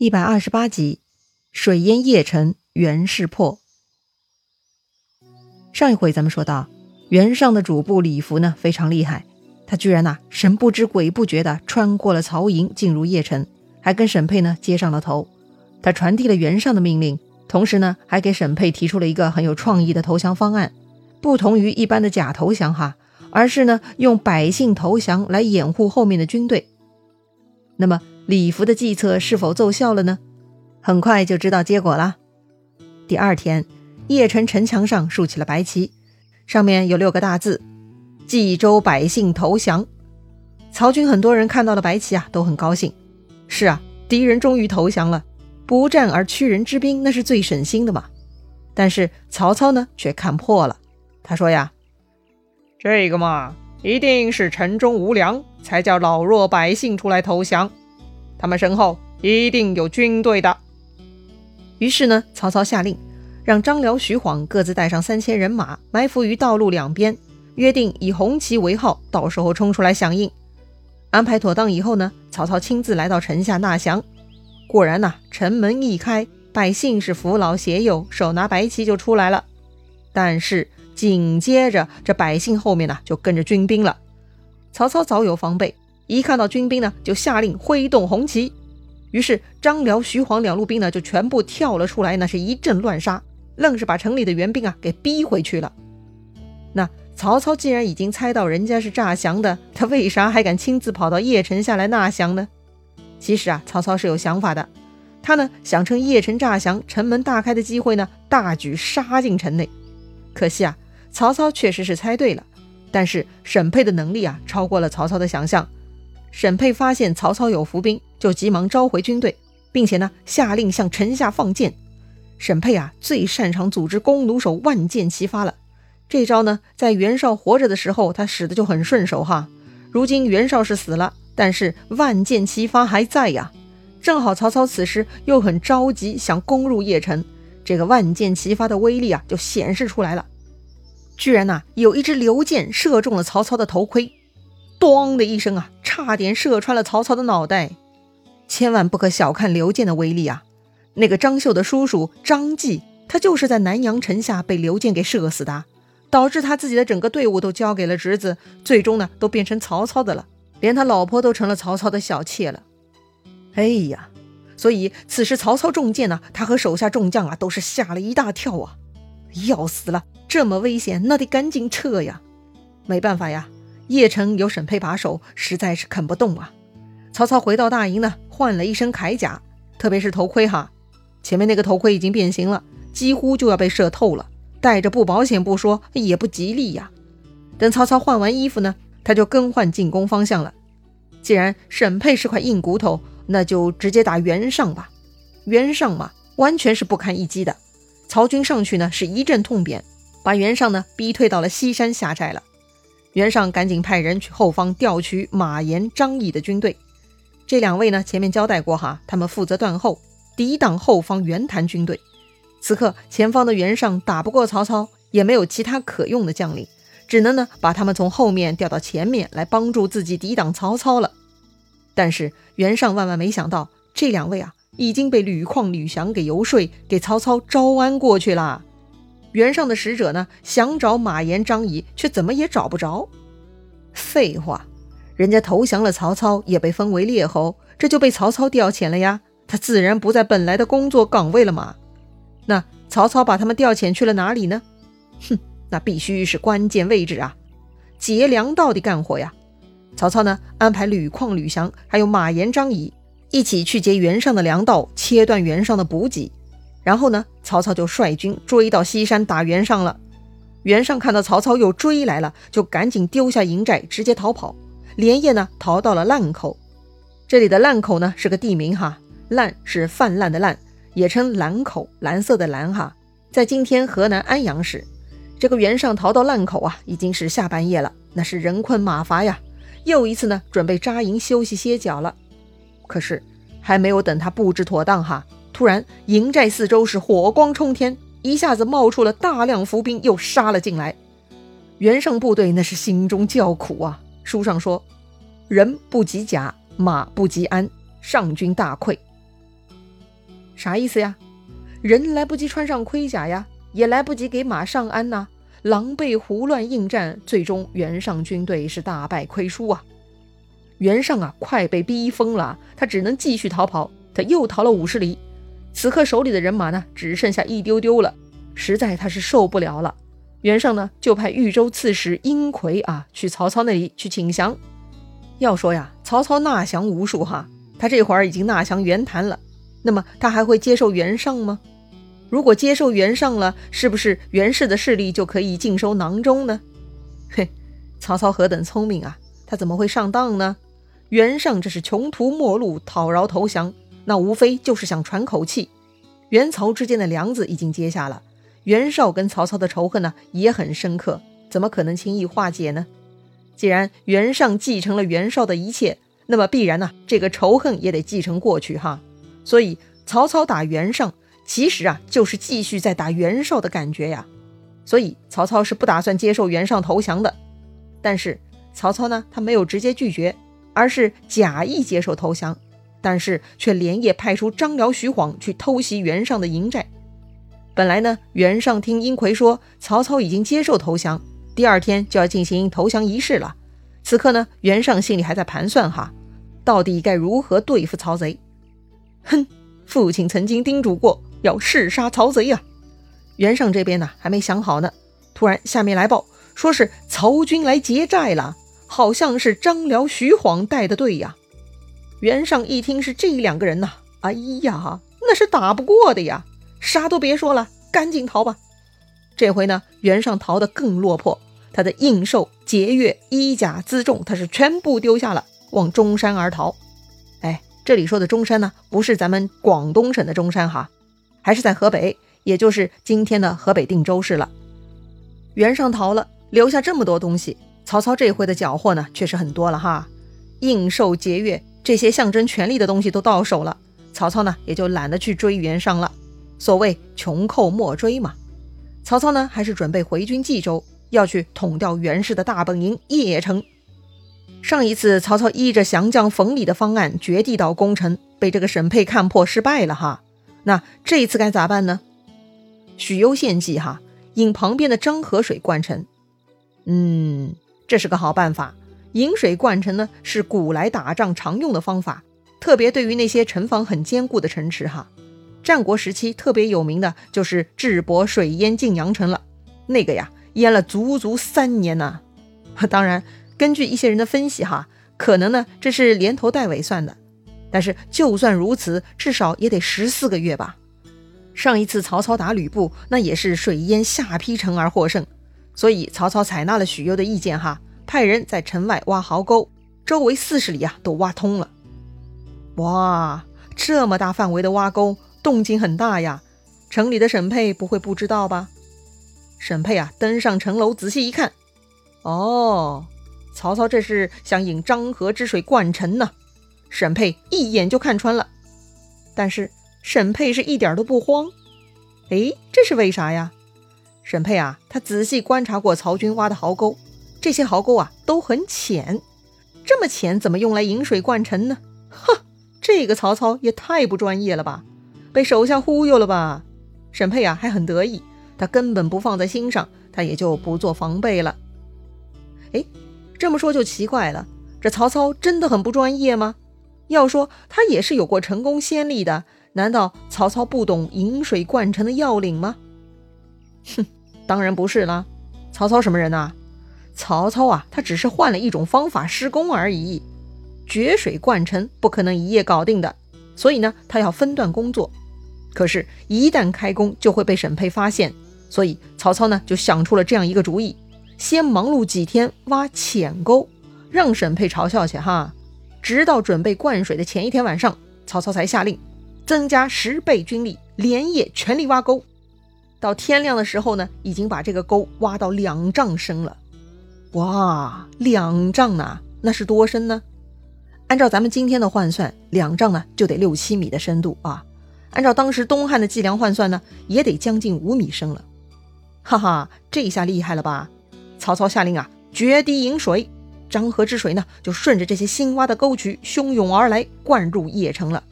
一百二十八集，水淹邺城，袁氏破。上一回咱们说到，袁尚的主簿李福呢非常厉害，他居然呐神不知鬼不觉的穿过了曹营，进入邺城，还跟沈佩呢接上了头。他传递了袁尚的命令，同时呢还给沈佩提出了一个很有创意的投降方案，不同于一般的假投降哈，而是呢用百姓投降来掩护后面的军队。那么。李福的计策是否奏效了呢？很快就知道结果了。第二天，邺城城墙上竖起了白旗，上面有六个大字：“冀州百姓投降。”曹军很多人看到了白旗啊，都很高兴。是啊，敌人终于投降了，不战而屈人之兵，那是最省心的嘛。但是曹操呢，却看破了。他说呀：“这个嘛，一定是城中无粮，才叫老弱百姓出来投降。”他们身后一定有军队的。于是呢，曹操下令，让张辽、徐晃各自带上三千人马，埋伏于道路两边，约定以红旗为号，到时候冲出来响应。安排妥当以后呢，曹操亲自来到城下纳降。果然呐，城门一开，百姓是扶老携幼，手拿白旗就出来了。但是紧接着，这百姓后面呢，就跟着军兵了。曹操早有防备。一看到军兵呢，就下令挥动红旗。于是张辽、徐晃两路兵呢，就全部跳了出来，那是一阵乱杀，愣是把城里的援兵啊给逼回去了。那曹操既然已经猜到人家是诈降的，他为啥还敢亲自跑到邺城下来纳降呢？其实啊，曹操是有想法的，他呢想趁邺城诈降、城门大开的机会呢，大举杀进城内。可惜啊，曹操确实是猜对了，但是沈佩的能力啊，超过了曹操的想象。沈佩发现曹操有伏兵，就急忙召回军队，并且呢下令向城下放箭。沈佩啊最擅长组织弓弩手，万箭齐发了。这招呢在袁绍活着的时候他使的就很顺手哈。如今袁绍是死了，但是万箭齐发还在呀。正好曹操此时又很着急，想攻入邺城，这个万箭齐发的威力啊就显示出来了。居然呐有一支流箭射中了曹操的头盔。咣的一声啊，差点射穿了曹操的脑袋。千万不可小看刘建的威力啊！那个张绣的叔叔张继，他就是在南阳城下被刘建给射死的，导致他自己的整个队伍都交给了侄子，最终呢，都变成曹操的了，连他老婆都成了曹操的小妾了。哎呀，所以此时曹操中箭呢，他和手下众将啊，都是吓了一大跳啊！要死了，这么危险，那得赶紧撤呀！没办法呀。邺城有沈佩把守，实在是啃不动啊。曹操回到大营呢，换了一身铠甲，特别是头盔哈，前面那个头盔已经变形了，几乎就要被射透了，戴着不保险不说，也不吉利呀。等曹操换完衣服呢，他就更换进攻方向了。既然沈佩是块硬骨头，那就直接打袁尚吧。袁尚嘛，完全是不堪一击的。曹军上去呢，是一阵痛扁，把袁尚呢逼退到了西山下寨了。袁尚赶紧派人去后方调取马延、张翼的军队。这两位呢，前面交代过哈，他们负责断后，抵挡后方袁谭军队。此刻前方的袁尚打不过曹操，也没有其他可用的将领，只能呢把他们从后面调到前面来帮助自己抵挡曹操了。但是袁尚万万没想到，这两位啊已经被吕旷、吕翔给游说，给曹操招安过去了。袁尚的使者呢，想找马延、张仪，却怎么也找不着。废话，人家投降了曹操，也被封为列侯，这就被曹操调遣了呀。他自然不在本来的工作岗位了嘛。那曹操把他们调遣去了哪里呢？哼，那必须是关键位置啊，劫粮道的干活呀。曹操呢，安排吕旷、吕翔还有马延、张仪一起去劫袁尚的粮道，切断袁尚的补给。然后呢，曹操就率军追到西山打袁尚了。袁尚看到曹操又追来了，就赶紧丢下营寨，直接逃跑，连夜呢逃到了烂口。这里的烂口呢是个地名哈，烂是泛滥的滥，也称蓝口，蓝色的蓝哈，在今天河南安阳市。这个袁尚逃到烂口啊，已经是下半夜了，那是人困马乏呀，又一次呢准备扎营休息歇脚了。可是还没有等他布置妥当哈。突然，营寨四周是火光冲天，一下子冒出了大量伏兵，又杀了进来。袁尚部队那是心中叫苦啊！书上说：“人不及甲，马不及鞍，上军大溃。”啥意思呀？人来不及穿上盔甲呀，也来不及给马上鞍呐，狼狈胡乱应战，最终袁尚军队是大败亏输啊！袁尚啊，快被逼疯了，他只能继续逃跑。他又逃了五十里，此刻手里的人马呢，只剩下一丢丢了，实在他是受不了了。袁尚呢，就派豫州刺史殷奎啊，去曹操那里去请降。要说呀，曹操纳降无数哈，他这会儿已经纳降袁谭了，那么他还会接受袁尚吗？如果接受袁尚了，是不是袁氏的势力就可以尽收囊中呢？嘿，曹操何等聪明啊，他怎么会上当呢？袁尚这是穷途末路，讨饶投降。那无非就是想喘口气，袁曹之间的梁子已经结下了，袁绍跟曹操的仇恨呢也很深刻，怎么可能轻易化解呢？既然袁尚继承了袁绍的一切，那么必然呢这个仇恨也得继承过去哈。所以曹操打袁尚，其实啊就是继续在打袁绍的感觉呀。所以曹操是不打算接受袁尚投降的，但是曹操呢他没有直接拒绝，而是假意接受投降。但是却连夜派出张辽、徐晃去偷袭袁尚的营寨。本来呢，袁尚听殷奎说曹操已经接受投降，第二天就要进行投降仪式了。此刻呢，袁尚心里还在盘算哈，到底该如何对付曹贼。哼，父亲曾经叮嘱过要誓杀曹贼呀。袁尚这边呢还没想好呢，突然下面来报，说是曹军来劫寨了，好像是张辽、徐晃带的队呀。袁尚一听是这两个人呐，哎呀，那是打不过的呀！啥都别说了，赶紧逃吧。这回呢，袁尚逃得更落魄，他的印绶、节钺、衣甲、辎重，他是全部丢下了，往中山而逃。哎，这里说的中山呢，不是咱们广东省的中山哈，还是在河北，也就是今天的河北定州市了。袁尚逃了，留下这么多东西，曹操这回的缴获呢，确实很多了哈，印绶、节钺。这些象征权力的东西都到手了，曹操呢也就懒得去追袁尚了。所谓穷寇莫追嘛。曹操呢还是准备回军冀州，要去统掉袁氏的大本营邺城。上一次曹操依着降将冯礼的方案掘地道攻城，被这个沈沛看破失败了哈。那这一次该咋办呢？许攸献计哈，引旁边的漳河水灌城。嗯，这是个好办法。引水灌城呢，是古来打仗常用的方法，特别对于那些城防很坚固的城池哈。战国时期特别有名的就是智伯水淹晋阳城了，那个呀淹了足足三年呢。当然，根据一些人的分析哈，可能呢这是连头带尾算的，但是就算如此，至少也得十四个月吧。上一次曹操打吕布，那也是水淹下邳城而获胜，所以曹操采纳了许攸的意见哈。派人在城外挖壕沟，周围四十里啊都挖通了。哇，这么大范围的挖沟，动静很大呀！城里的沈佩不会不知道吧？沈佩啊，登上城楼仔细一看，哦，曹操这是想引漳河之水灌城呢。沈佩一眼就看穿了，但是沈佩是一点都不慌。哎，这是为啥呀？沈佩啊，他仔细观察过曹军挖的壕沟。这些壕沟啊都很浅，这么浅怎么用来引水灌城呢？哼，这个曹操也太不专业了吧，被手下忽悠了吧？沈佩啊还很得意，他根本不放在心上，他也就不做防备了。哎，这么说就奇怪了，这曹操真的很不专业吗？要说他也是有过成功先例的，难道曹操不懂引水灌城的要领吗？哼，当然不是啦，曹操什么人呐？曹操啊，他只是换了一种方法施工而已。决水灌城不可能一夜搞定的，所以呢，他要分段工作。可是，一旦开工就会被沈佩发现，所以曹操呢就想出了这样一个主意：先忙碌几天挖浅沟，让沈佩嘲笑去哈。直到准备灌水的前一天晚上，曹操才下令增加十倍军力，连夜全力挖沟。到天亮的时候呢，已经把这个沟挖到两丈深了。哇，两丈呢？那是多深呢？按照咱们今天的换算，两丈呢就得六七米的深度啊。按照当时东汉的计量换算呢，也得将近五米深了。哈哈，这下厉害了吧？曹操下令啊，决堤引水，漳河之水呢就顺着这些新挖的沟渠汹涌而来，灌入邺城了。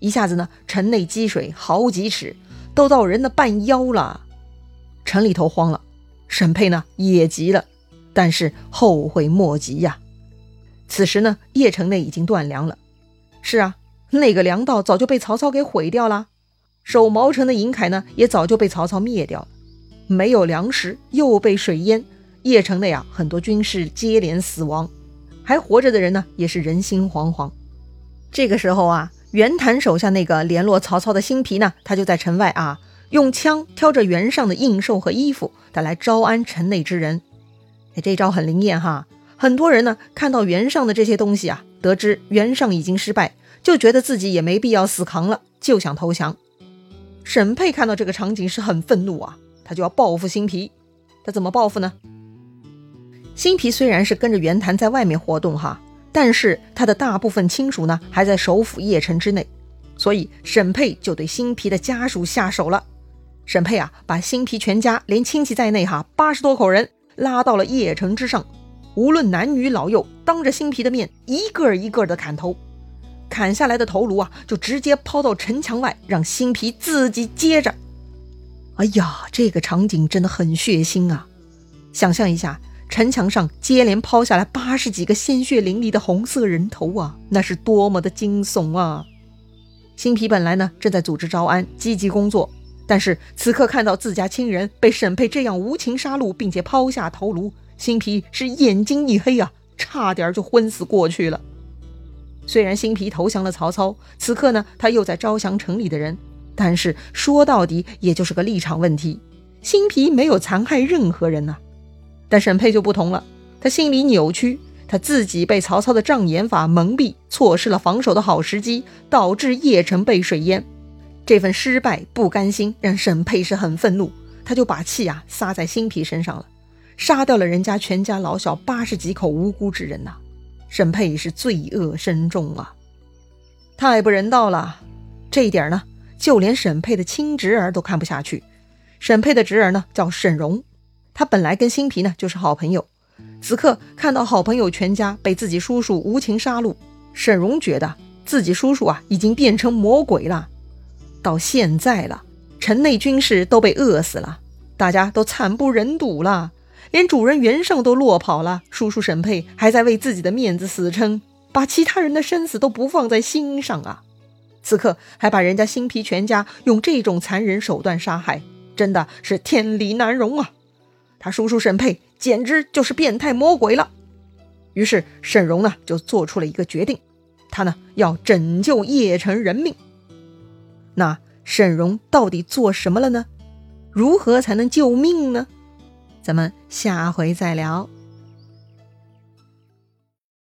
一下子呢，城内积水好几尺，都到人的半腰了。城里头慌了，沈佩呢也急了，但是后悔莫及呀。此时呢，邺城内已经断粮了。是啊，那个粮道早就被曹操给毁掉了，守毛城的尹凯呢，也早就被曹操灭掉了。没有粮食，又被水淹，邺城内啊，很多军士接连死亡，还活着的人呢，也是人心惶惶。这个时候啊，袁谭手下那个联络曹操的新皮呢，他就在城外啊，用枪挑着袁尚的印绶和衣服，他来招安城内之人。哎，这招很灵验哈。很多人呢看到袁尚的这些东西啊，得知袁尚已经失败，就觉得自己也没必要死扛了，就想投降。沈佩看到这个场景是很愤怒啊，他就要报复新皮。他怎么报复呢？新皮虽然是跟着袁谭在外面活动哈，但是他的大部分亲属呢还在首府邺城之内，所以沈佩就对新皮的家属下手了。沈佩啊，把新皮全家连亲戚在内哈八十多口人拉到了邺城之上。无论男女老幼，当着新皮的面，一个一个的砍头，砍下来的头颅啊，就直接抛到城墙外，让新皮自己接着。哎呀，这个场景真的很血腥啊！想象一下，城墙上接连抛下来八十几个鲜血淋漓的红色人头啊，那是多么的惊悚啊！新皮本来呢正在组织招安，积极工作，但是此刻看到自家亲人被沈佩这样无情杀戮，并且抛下头颅。新皮是眼睛一黑啊，差点就昏死过去了。虽然新皮投降了曹操，此刻呢，他又在招降城里的人，但是说到底也就是个立场问题。新皮没有残害任何人呐，但沈佩就不同了，他心里扭曲，他自己被曹操的障眼法蒙蔽，错失了防守的好时机，导致邺城被水淹。这份失败不甘心，让沈佩是很愤怒，他就把气啊撒在新皮身上了。杀掉了人家全家老小八十几口无辜之人呐，沈佩是罪恶深重啊，太不人道了。这一点呢，就连沈佩的亲侄儿都看不下去。沈佩的侄儿呢叫沈荣，他本来跟新皮呢就是好朋友，此刻看到好朋友全家被自己叔叔无情杀戮，沈荣觉得自己叔叔啊已经变成魔鬼了。到现在了，城内军士都被饿死了，大家都惨不忍睹了。连主人袁胜都落跑了，叔叔沈佩还在为自己的面子死撑，把其他人的生死都不放在心上啊！此刻还把人家新皮全家用这种残忍手段杀害，真的是天理难容啊！他叔叔沈佩简直就是变态魔鬼了。于是沈荣呢就做出了一个决定，他呢要拯救邺城人命。那沈荣到底做什么了呢？如何才能救命呢？咱们下回再聊。